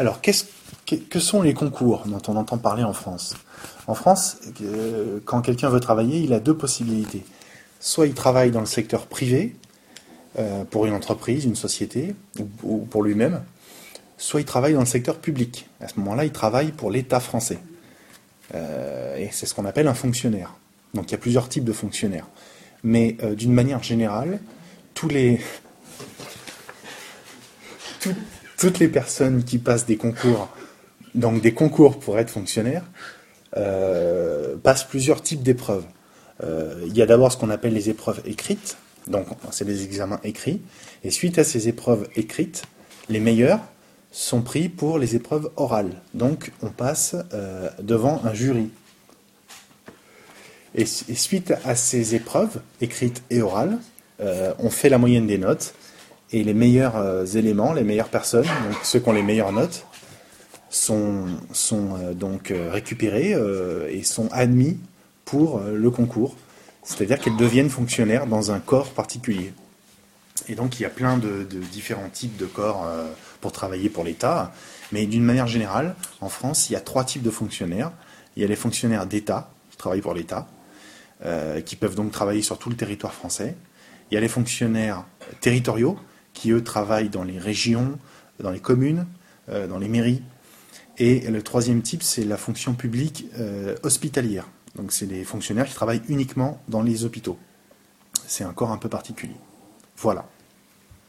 Alors, qu'est-ce, que, que sont les concours dont on entend parler en France? En France, euh, quand quelqu'un veut travailler, il a deux possibilités. Soit il travaille dans le secteur privé, euh, pour une entreprise, une société, ou, ou pour lui-même, soit il travaille dans le secteur public. À ce moment-là, il travaille pour l'État français. Euh, et c'est ce qu'on appelle un fonctionnaire. Donc il y a plusieurs types de fonctionnaires. Mais d'une manière générale, tous les, toutes les personnes qui passent des concours, donc des concours pour être fonctionnaire, euh, passent plusieurs types d'épreuves. Euh, il y a d'abord ce qu'on appelle les épreuves écrites, donc c'est des examens écrits, et suite à ces épreuves écrites, les meilleurs sont pris pour les épreuves orales. Donc on passe euh, devant un jury. Et, su- et suite à ces épreuves écrites et orales, euh, on fait la moyenne des notes, et les meilleurs euh, éléments, les meilleures personnes, donc ceux qui ont les meilleures notes, sont, euh, donc euh, récupérés et sont admis pour le concours. C'est-à-dire qu'elles deviennent fonctionnaires dans un corps particulier. Et donc il y a plein de, différents types de corps pour travailler pour l'État. Mais d'une manière générale, en France, il y a trois types de fonctionnaires. Il y a les fonctionnaires d'État, qui travaillent pour l'État, qui peuvent donc travailler sur tout le territoire français. Il y a les fonctionnaires territoriaux, qui eux travaillent dans les régions, dans les communes, euh, dans les mairies. Et le troisième type, c'est la fonction publique euh, hospitalière. Donc c'est des fonctionnaires qui travaillent uniquement dans les hôpitaux. C'est un corps un peu particulier. Voilà.